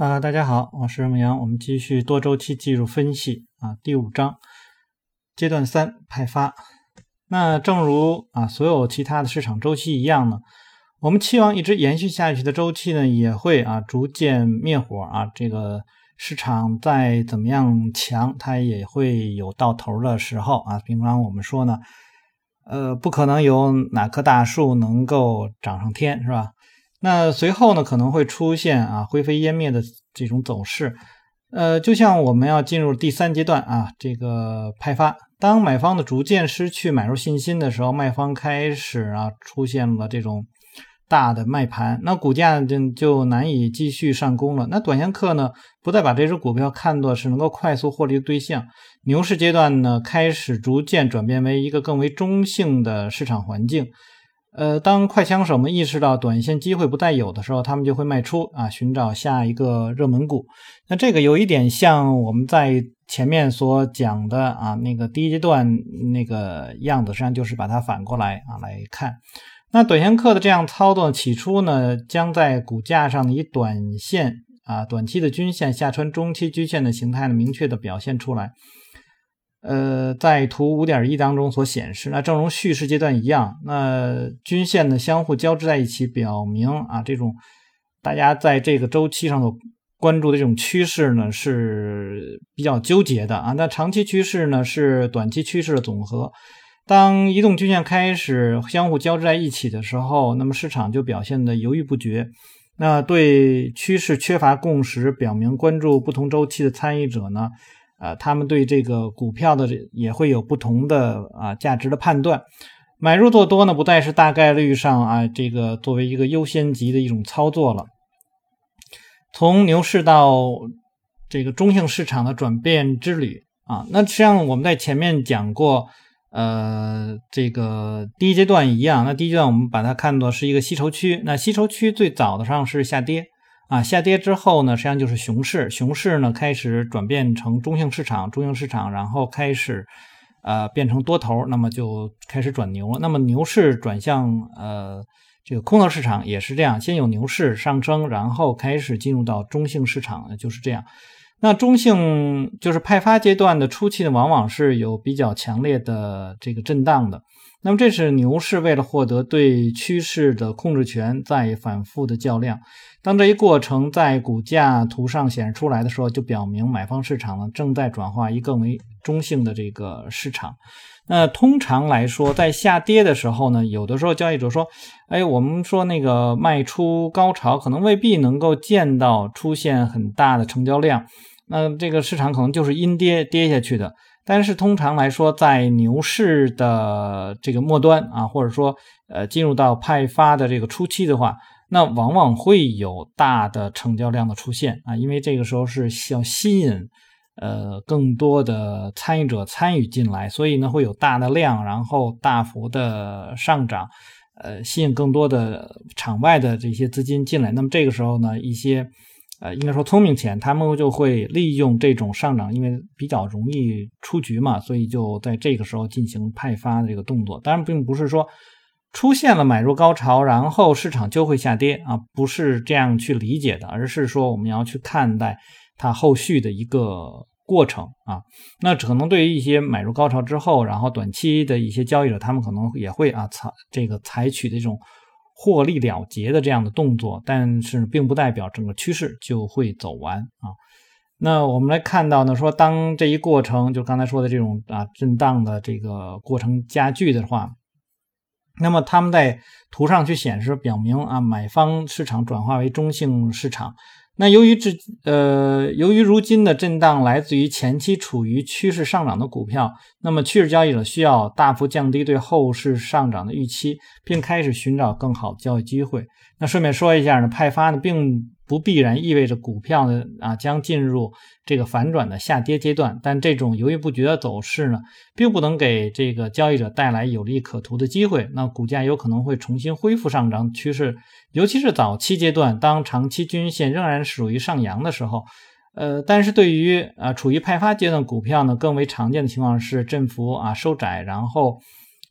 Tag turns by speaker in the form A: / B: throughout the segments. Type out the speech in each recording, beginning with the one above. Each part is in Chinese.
A: 啊，大家好，我是牧羊，我们继续多周期技术分析啊，第五章阶段三派发。那正如啊所有其他的市场周期一样呢，我们期望一直延续下去的周期呢，也会啊逐渐灭火啊。这个市场再怎么样强，它也会有到头的时候啊。平常我们说呢，呃，不可能有哪棵大树能够长上天，是吧？那随后呢，可能会出现啊灰飞烟灭的这种走势，呃，就像我们要进入第三阶段啊，这个派发，当买方的逐渐失去买入信心的时候，卖方开始啊出现了这种大的卖盘，那股价就就难以继续上攻了。那短线客呢，不再把这只股票看作是能够快速获利的对象，牛市阶段呢，开始逐渐转变为一个更为中性的市场环境。呃，当快枪手们意识到短线机会不再有的时候，他们就会卖出啊，寻找下一个热门股。那这个有一点像我们在前面所讲的啊，那个第一阶段那个样子，实际上就是把它反过来啊来看。那短线客的这样操作，起初呢，将在股价上以短线啊短期的均线下穿中期均线的形态呢，明确的表现出来。呃，在图五点一当中所显示，那正如叙事阶段一样，那均线呢相互交织在一起，表明啊这种大家在这个周期上所关注的这种趋势呢是比较纠结的啊。那长期趋势呢是短期趋势的总和，当移动均线开始相互交织在一起的时候，那么市场就表现的犹豫不决，那对趋势缺乏共识，表明关注不同周期的参与者呢。啊，他们对这个股票的也会有不同的啊价值的判断，买入做多呢，不再是大概率上啊这个作为一个优先级的一种操作了。从牛市到这个中性市场的转变之旅啊，那实际上我们在前面讲过，呃，这个第一阶段一样，那第一阶段我们把它看作是一个吸筹区，那吸筹区最早的上是下跌。啊，下跌之后呢，实际上就是熊市，熊市呢开始转变成中性市场，中性市场，然后开始呃变成多头，那么就开始转牛了。那么牛市转向呃这个空头市场也是这样，先有牛市上升，然后开始进入到中性市场，就是这样。那中性就是派发阶段的初期呢，往往是有比较强烈的这个震荡的。那么这是牛市为了获得对趋势的控制权，在反复的较量。当这一过程在股价图上显示出来的时候，就表明买方市场呢正在转化一更为中性的这个市场。那通常来说，在下跌的时候呢，有的时候交易者说：“哎，我们说那个卖出高潮，可能未必能够见到出现很大的成交量。那这个市场可能就是阴跌跌下去的。”但是通常来说，在牛市的这个末端啊，或者说呃进入到派发的这个初期的话，那往往会有大的成交量的出现啊，因为这个时候是要吸引呃更多的参与者参与进来，所以呢会有大的量，然后大幅的上涨，呃吸引更多的场外的这些资金进来。那么这个时候呢，一些。呃，应该说聪明钱，他们就会利用这种上涨，因为比较容易出局嘛，所以就在这个时候进行派发的这个动作。当然，并不是说出现了买入高潮，然后市场就会下跌啊，不是这样去理解的，而是说我们要去看待它后续的一个过程啊。那可能对于一些买入高潮之后，然后短期的一些交易者，他们可能也会啊采这个采取这种。获利了结的这样的动作，但是并不代表整个趋势就会走完啊。那我们来看到呢，说当这一过程，就刚才说的这种啊震荡的这个过程加剧的话，那么他们在图上去显示表明啊，买方市场转化为中性市场。那由于这呃，由于如今的震荡来自于前期处于趋势上涨的股票，那么趋势交易者需要大幅降低对后市上涨的预期，并开始寻找更好的交易机会。那顺便说一下呢，派发呢并。不必然意味着股票呢啊将进入这个反转的下跌阶段，但这种犹豫不决的走势呢，并不能给这个交易者带来有利可图的机会。那股价有可能会重新恢复上涨趋势，尤其是早期阶段，当长期均线仍然属于上扬的时候。呃，但是对于啊处于派发阶段股票呢，更为常见的情况是振幅啊收窄，然后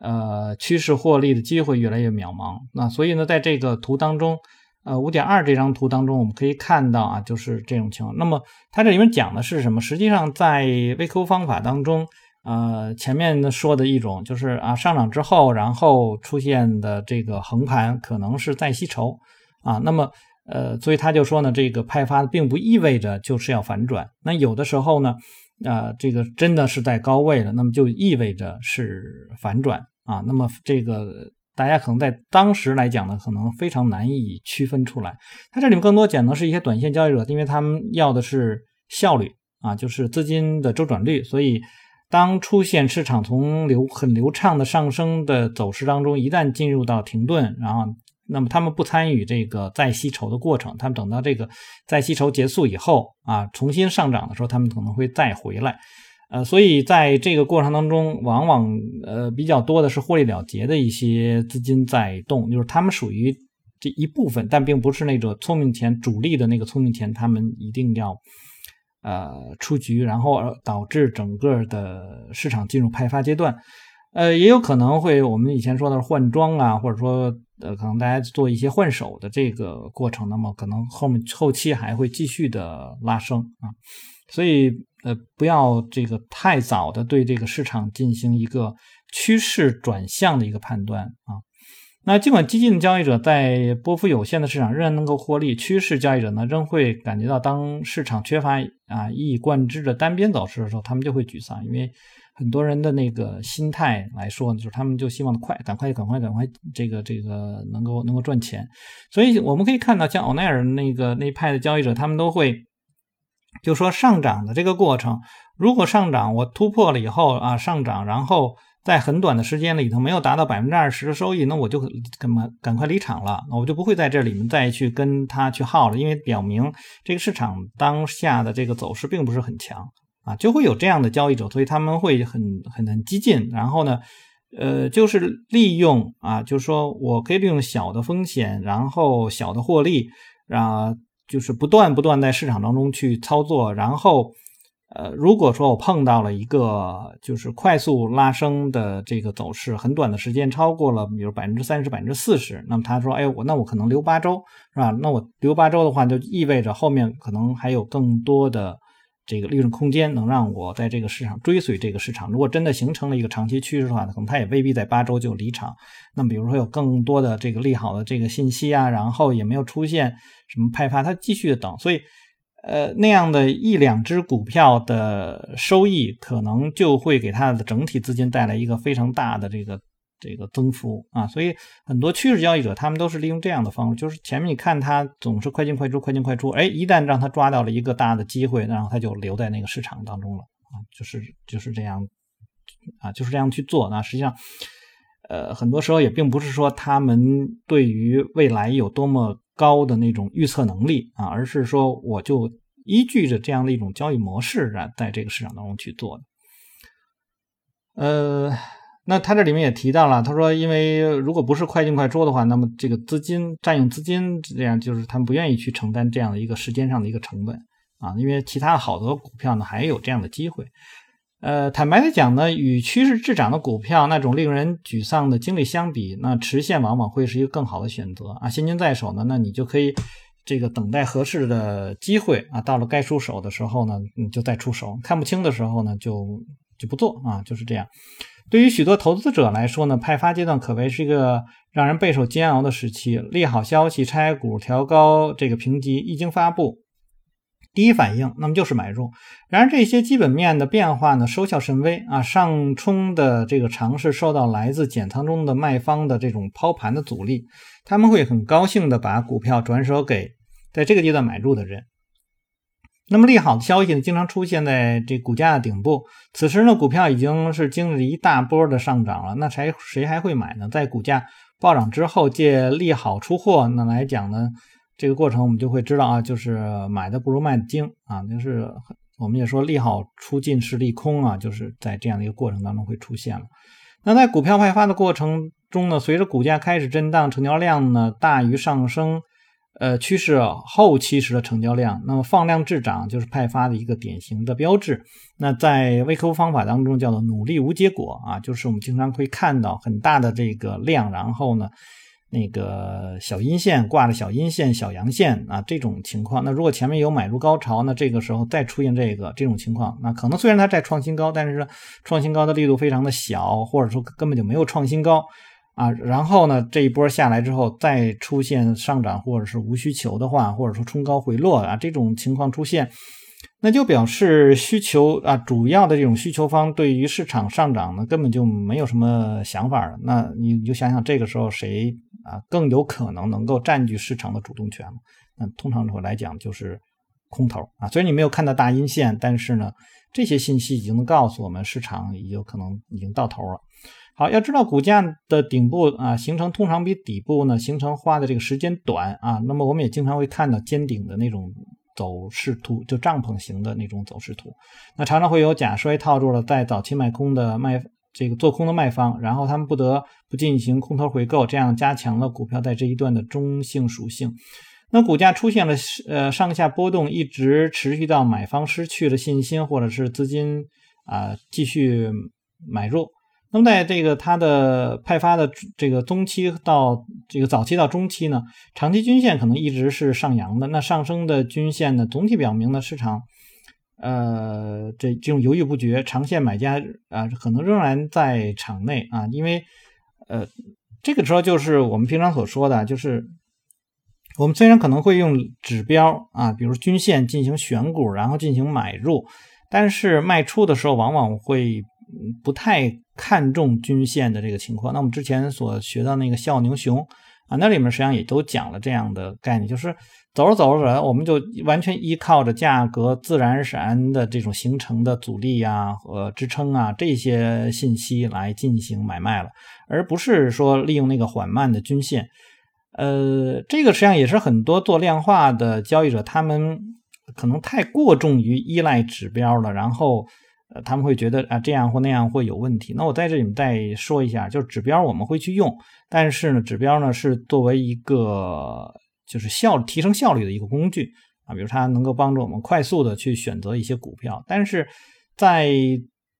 A: 呃趋势获利的机会越来越渺茫。那所以呢，在这个图当中。呃五点二这张图当中，我们可以看到啊，就是这种情况。那么它这里面讲的是什么？实际上在微 Q 方法当中，呃，前面说的一种就是啊上涨之后，然后出现的这个横盘可能是再吸筹啊。那么呃，所以他就说呢，这个派发并不意味着就是要反转。那有的时候呢，呃，这个真的是在高位了，那么就意味着是反转啊。那么这个大家可能在当时来讲呢，可能非常难以区分出来。它这里面更多讲的是一些短线交易者，因为他们要的是效率啊，就是资金的周转率。所以当出现市场从流很流畅的上升的走势当中，一旦进入到停顿，然后。那么他们不参与这个再吸筹的过程，他们等到这个再吸筹结束以后啊，重新上涨的时候，他们可能会再回来，呃，所以在这个过程当中，往往呃比较多的是获利了结的一些资金在动，就是他们属于这一部分，但并不是那种聪明钱主力的那个聪明钱，他们一定要呃出局，然后而导致整个的市场进入派发阶段。呃，也有可能会我们以前说的换庄啊，或者说呃，可能大家做一些换手的这个过程，那么可能后面后期还会继续的拉升啊，所以呃，不要这个太早的对这个市场进行一个趋势转向的一个判断啊。那尽管激进的交易者在波幅有限的市场仍然能够获利，趋势交易者呢仍会感觉到当市场缺乏啊一以贯之的单边走势的时候，他们就会沮丧，因为。很多人的那个心态来说呢，就是他们就希望快，赶快，赶快，赶快，这个这个能够能够赚钱。所以我们可以看到，像欧奈尔那个那派的交易者，他们都会就说上涨的这个过程，如果上涨我突破了以后啊上涨，然后在很短的时间里头没有达到百分之二十的收益，那我就赶快赶快离场了，那我就不会在这里面再去跟他去耗了，因为表明这个市场当下的这个走势并不是很强。啊，就会有这样的交易者，所以他们会很很很激进，然后呢，呃，就是利用啊，就是说我可以利用小的风险，然后小的获利，啊，就是不断不断在市场当中去操作，然后，呃，如果说我碰到了一个就是快速拉升的这个走势，很短的时间超过了，比如百分之三十、百分之四十，那么他说，哎，我那我可能留八周，是吧？那我留八周的话，就意味着后面可能还有更多的。这个利润空间能让我在这个市场追随这个市场。如果真的形成了一个长期趋势的话，可能它也未必在八周就离场。那么，比如说有更多的这个利好的这个信息啊，然后也没有出现什么派发，它继续的等。所以，呃，那样的一两只股票的收益，可能就会给它的整体资金带来一个非常大的这个。这个增幅啊，所以很多趋势交易者他们都是利用这样的方式，就是前面你看他总是快进快出，快进快出，哎，一旦让他抓到了一个大的机会，然后他就留在那个市场当中了啊，就是就是这样啊，就是这样去做。那实际上，呃，很多时候也并不是说他们对于未来有多么高的那种预测能力啊，而是说我就依据着这样的一种交易模式啊，在这个市场当中去做的，呃。那他这里面也提到了，他说，因为如果不是快进快出的话，那么这个资金占用资金，这样就是他们不愿意去承担这样的一个时间上的一个成本啊。因为其他好多股票呢，还有这样的机会。呃，坦白的讲呢，与趋势滞涨的股票那种令人沮丧的经历相比，那持线往往会是一个更好的选择啊。现金在手呢，那你就可以这个等待合适的机会啊，到了该出手的时候呢，你就再出手；看不清的时候呢，就就不做啊，就是这样。对于许多投资者来说呢，派发阶段可谓是一个让人备受煎熬的时期。利好消息、拆股、调高这个评级一经发布，第一反应那么就是买入。然而这些基本面的变化呢，收效甚微啊。上冲的这个尝试受到来自减仓中的卖方的这种抛盘的阻力，他们会很高兴的把股票转手给在这个阶段买入的人。那么利好的消息呢，经常出现在这股价的顶部。此时呢，股票已经是经历了一大波的上涨了，那谁谁还会买呢？在股价暴涨之后，借利好出货，那来讲呢，这个过程我们就会知道啊，就是买的不如卖的精啊，就是我们也说利好出尽是利空啊，就是在这样的一个过程当中会出现了。那在股票派发的过程中呢，随着股价开始震荡，成交量呢大于上升。呃，趋势后期时的成交量，那么放量滞涨就是派发的一个典型的标志。那在微客户方法当中叫做努力无结果啊，就是我们经常会看到很大的这个量，然后呢，那个小阴线挂着小阴线、小阳线啊这种情况。那如果前面有买入高潮，那这个时候再出现这个这种情况，那可能虽然它在创新高，但是创新高的力度非常的小，或者说根本就没有创新高啊。然后呢，这一波下来之后再出现上涨或者是无需求的话，或者说冲高回落啊这种情况出现。那就表示需求啊，主要的这种需求方对于市场上涨呢，根本就没有什么想法了。那你你就想想，这个时候谁啊更有可能能够占据市场的主动权那通常来讲就是空头啊。虽然你没有看到大阴线，但是呢，这些信息已经告诉我们，市场已有可能已经到头了。好，要知道股价的顶部啊形成通常比底部呢形成花的这个时间短啊。那么我们也经常会看到尖顶的那种。走势图就帐篷型的那种走势图，那常常会有假摔套住了在早期卖空的卖这个做空的卖方，然后他们不得不进行空头回购，这样加强了股票在这一段的中性属性。那股价出现了呃上下波动，一直持续到买方失去了信心，或者是资金啊继续买入。那么，在这个它的派发的这个中期到这个早期到中期呢，长期均线可能一直是上扬的。那上升的均线呢，总体表明呢，市场呃这这种犹豫不决，长线买家啊可能仍然在场内啊，因为呃这个时候就是我们平常所说的，就是我们虽然可能会用指标啊，比如均线进行选股，然后进行买入，但是卖出的时候往往会。不太看重均线的这个情况。那我们之前所学到那个笑牛熊啊，那里面实际上也都讲了这样的概念，就是走着走着走着，我们就完全依靠着价格自然而然的这种形成的阻力啊和支撑啊这些信息来进行买卖了，而不是说利用那个缓慢的均线。呃，这个实际上也是很多做量化的交易者他们可能太过重于依赖指标了，然后。呃，他们会觉得啊，这样或那样会有问题。那我在这里面再说一下，就是指标我们会去用，但是呢，指标呢是作为一个就是效提升效率的一个工具啊，比如它能够帮助我们快速的去选择一些股票，但是在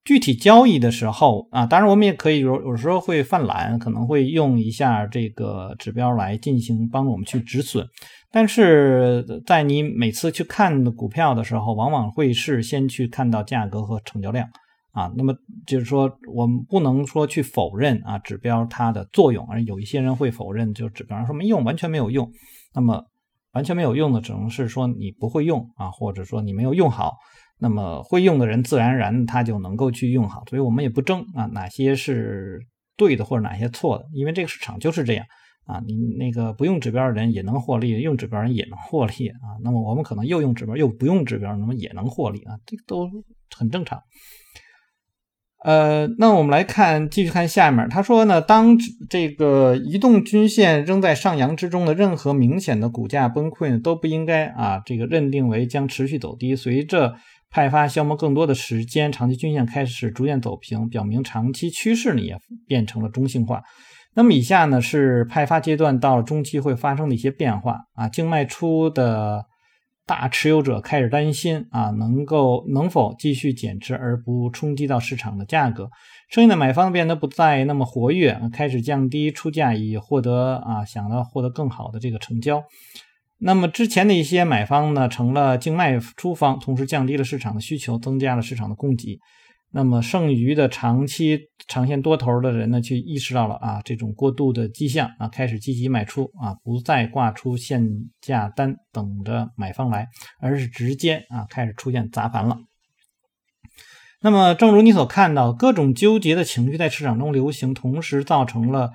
A: 具体交易的时候啊，当然我们也可以有有时候会犯懒，可能会用一下这个指标来进行帮助我们去止损。但是在你每次去看股票的时候，往往会是先去看到价格和成交量啊。那么就是说，我们不能说去否认啊指标它的作用，而有一些人会否认，就指标上说没用，完全没有用。那么完全没有用的，只能是说你不会用啊，或者说你没有用好。那么会用的人自然而然他就能够去用好，所以我们也不争啊哪些是对的或者哪些错的，因为这个市场就是这样啊。你那个不用指标的人也能获利，用指标人也能获利啊。那么我们可能又用指标又不用指标，那么也能获利啊，这个都很正常。呃，那我们来看，继续看下面，他说呢，当这个移动均线仍在上扬之中的任何明显的股价崩溃呢，都不应该啊这个认定为将持续走低，随着。派发消磨更多的时间，长期均线开始逐渐走平，表明长期趋势呢也变成了中性化。那么以下呢是派发阶段到了中期会发生的一些变化啊，净卖出的大持有者开始担心啊，能够能否继续减持而不冲击到市场的价格，剩下的买方变得不再那么活跃，开始降低出价以获得啊想要获得更好的这个成交。那么之前的一些买方呢，成了净卖出方，同时降低了市场的需求，增加了市场的供给。那么剩余的长期长线多头的人呢，就意识到了啊这种过度的迹象啊，开始积极卖出啊，不再挂出限价单等着买方来，而是直接啊开始出现砸盘了。那么正如你所看到，各种纠结的情绪在市场中流行，同时造成了。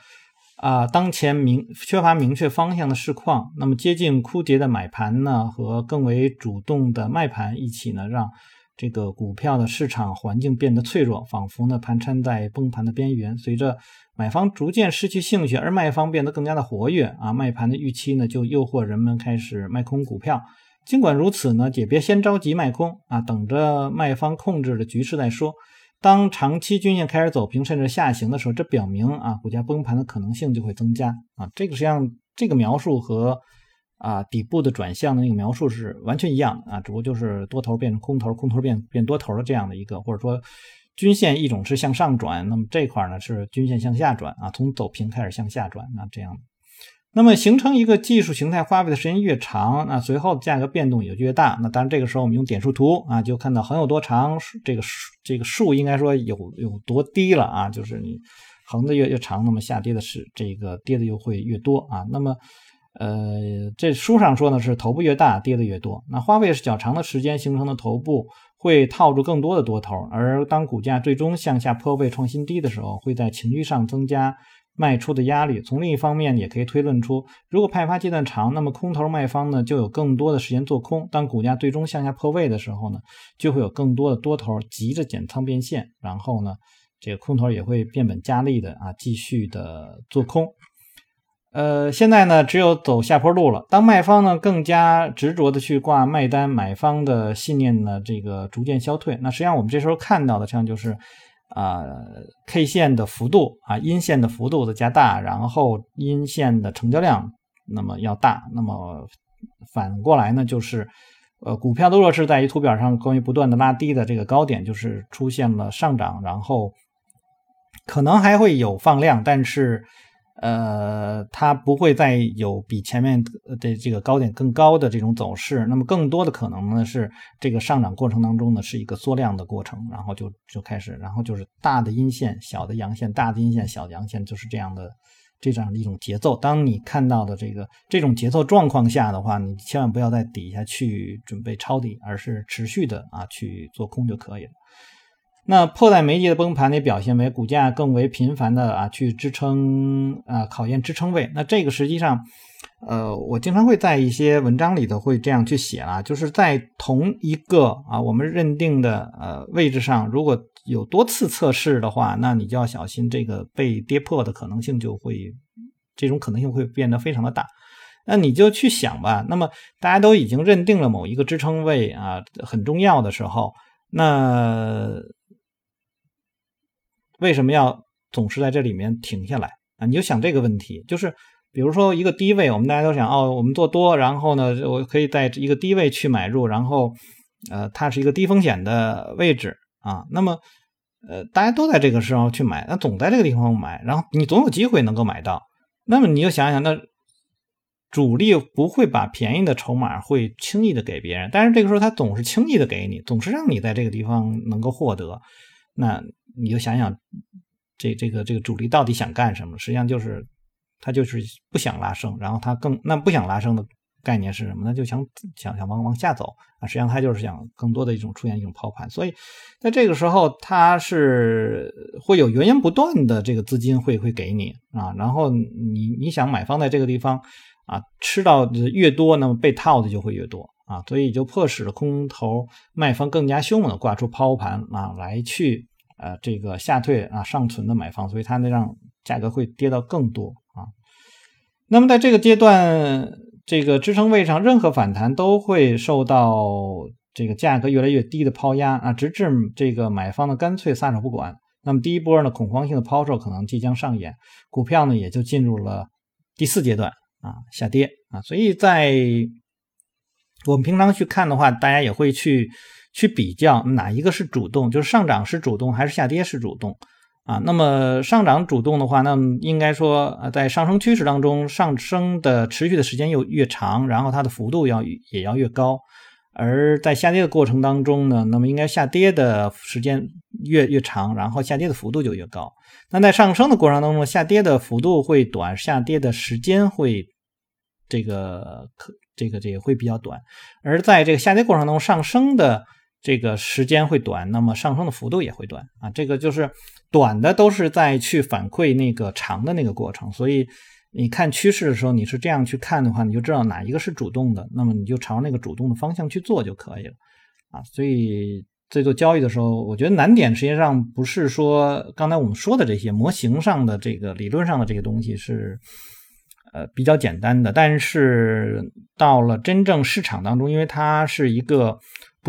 A: 啊，当前明缺乏明确方向的市况，那么接近枯竭的买盘呢，和更为主动的卖盘一起呢，让这个股票的市场环境变得脆弱，仿佛呢盘缠在崩盘的边缘。随着买方逐渐失去兴趣，而卖方变得更加的活跃，啊，卖盘的预期呢，就诱惑人们开始卖空股票。尽管如此呢，也别先着急卖空啊，等着卖方控制了局势再说。当长期均线开始走平甚至下行的时候，这表明啊股价崩盘的可能性就会增加啊。这个实际上这个描述和啊底部的转向的那个描述是完全一样的啊，只不过就是多头变成空头，空头变变多头的这样的一个，或者说均线一种是向上转，那么这块呢是均线向下转啊，从走平开始向下转，那这样那么形成一个技术形态花费的时间越长，那随后价格变动也就越大。那当然这个时候我们用点数图啊，就看到横有多长，这个这个数应该说有有多低了啊，就是你横的越越长，那么下跌的是这个跌的又会越多啊。那么呃，这书上说呢是头部越大跌的越多，那花费是较长的时间形成的头部会套住更多的多头，而当股价最终向下破位创新低的时候，会在情绪上增加。卖出的压力，从另一方面也可以推论出，如果派发阶段长，那么空头卖方呢就有更多的时间做空。当股价最终向下破位的时候呢，就会有更多的多头急着减仓变现，然后呢，这个空头也会变本加厉的啊继续的做空。呃，现在呢只有走下坡路了。当卖方呢更加执着的去挂卖单，买方的信念呢这个逐渐消退。那实际上我们这时候看到的，像就是。啊，K 线的幅度啊，阴线的幅度的加大，然后阴线的成交量那么要大，那么反过来呢，就是呃，股票的弱势在于图表上关于不断的拉低的这个高点，就是出现了上涨，然后可能还会有放量，但是。呃，它不会再有比前面的这个高点更高的这种走势，那么更多的可能呢是这个上涨过程当中呢是一个缩量的过程，然后就就开始，然后就是大的阴线、小的阳线，大的阴线、小的阳线，就是这样的这样的一种节奏。当你看到的这个这种节奏状况下的话，你千万不要在底下去准备抄底，而是持续的啊去做空就可以了。那迫在眉睫的崩盘也表现为股价更为频繁的啊去支撑啊考验支撑位。那这个实际上，呃，我经常会在一些文章里头会这样去写啊，就是在同一个啊我们认定的呃位置上，如果有多次测试的话，那你就要小心这个被跌破的可能性就会这种可能性会变得非常的大。那你就去想吧。那么大家都已经认定了某一个支撑位啊很重要的时候，那。为什么要总是在这里面停下来啊？你就想这个问题，就是比如说一个低位，我们大家都想哦，我们做多，然后呢，我可以在一个低位去买入，然后呃，它是一个低风险的位置啊。那么呃，大家都在这个时候去买，那总在这个地方买，然后你总有机会能够买到。那么你就想想，那主力不会把便宜的筹码会轻易的给别人，但是这个时候他总是轻易的给你，总是让你在这个地方能够获得。那你就想想，这这个这个主力到底想干什么？实际上就是他就是不想拉升，然后他更那不想拉升的概念是什么？那就想想想往往下走啊。实际上他就是想更多的一种出现一种抛盘，所以在这个时候他是会有源源不断的这个资金会会给你啊。然后你你想买方在这个地方啊吃到的越多，那么被套的就会越多。啊，所以就迫使空头卖方更加凶猛的挂出抛盘啊，来去呃这个下退啊尚存的买方，所以它能让价格会跌到更多啊。那么在这个阶段，这个支撑位上任何反弹都会受到这个价格越来越低的抛压啊，直至这个买方呢干脆撒手不管。那么第一波呢恐慌性的抛售可能即将上演，股票呢也就进入了第四阶段啊下跌啊，所以在。我们平常去看的话，大家也会去去比较哪一个是主动，就是上涨是主动还是下跌是主动啊？那么上涨主动的话，那么应该说啊，在上升趋势当中，上升的持续的时间又越长，然后它的幅度要也要越高；而在下跌的过程当中呢，那么应该下跌的时间越越长，然后下跌的幅度就越高。那在上升的过程当中，下跌的幅度会短，下跌的时间会这个可。这个这个会比较短，而在这个下跌过程当中，上升的这个时间会短，那么上升的幅度也会短啊。这个就是短的都是在去反馈那个长的那个过程，所以你看趋势的时候，你是这样去看的话，你就知道哪一个是主动的，那么你就朝那个主动的方向去做就可以了啊。所以在做交易的时候，我觉得难点实际上不是说刚才我们说的这些模型上的这个理论上的这个东西是。呃，比较简单的，但是到了真正市场当中，因为它是一个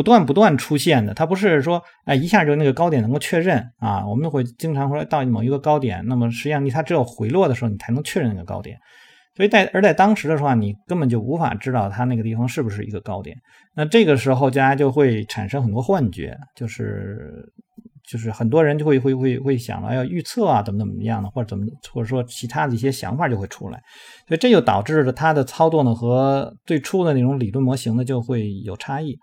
A: 不断不断出现的，它不是说哎一下就那个高点能够确认啊。我们会经常说到某一个高点，那么实际上你它只有回落的时候，你才能确认那个高点。所以在而在当时的话，你根本就无法知道它那个地方是不是一个高点。那这个时候大家就会产生很多幻觉，就是就是很多人就会会会会想了要预测啊，怎么怎么样的，或者怎么或者说其他的一些想法就会出来，所以这就导致了它的操作呢和最初的那种理论模型呢就会有差异。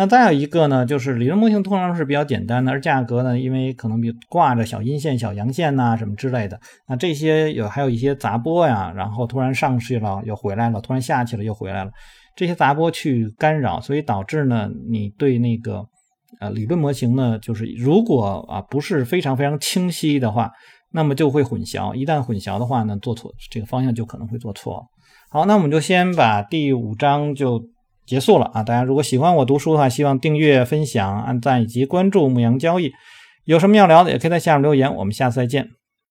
A: 那再有一个呢，就是理论模型通常是比较简单的，而价格呢，因为可能比挂着小阴线、小阳线呐什么之类的，那这些有还有一些杂波呀，然后突然上去了又回来了，突然下去了又回来了，这些杂波去干扰，所以导致呢，你对那个呃理论模型呢，就是如果啊不是非常非常清晰的话，那么就会混淆，一旦混淆的话呢，做错这个方向就可能会做错。好，那我们就先把第五章就。结束了啊！大家如果喜欢我读书的话，希望订阅、分享、按赞以及关注牧羊交易。有什么要聊的，也可以在下面留言。我们下次再见。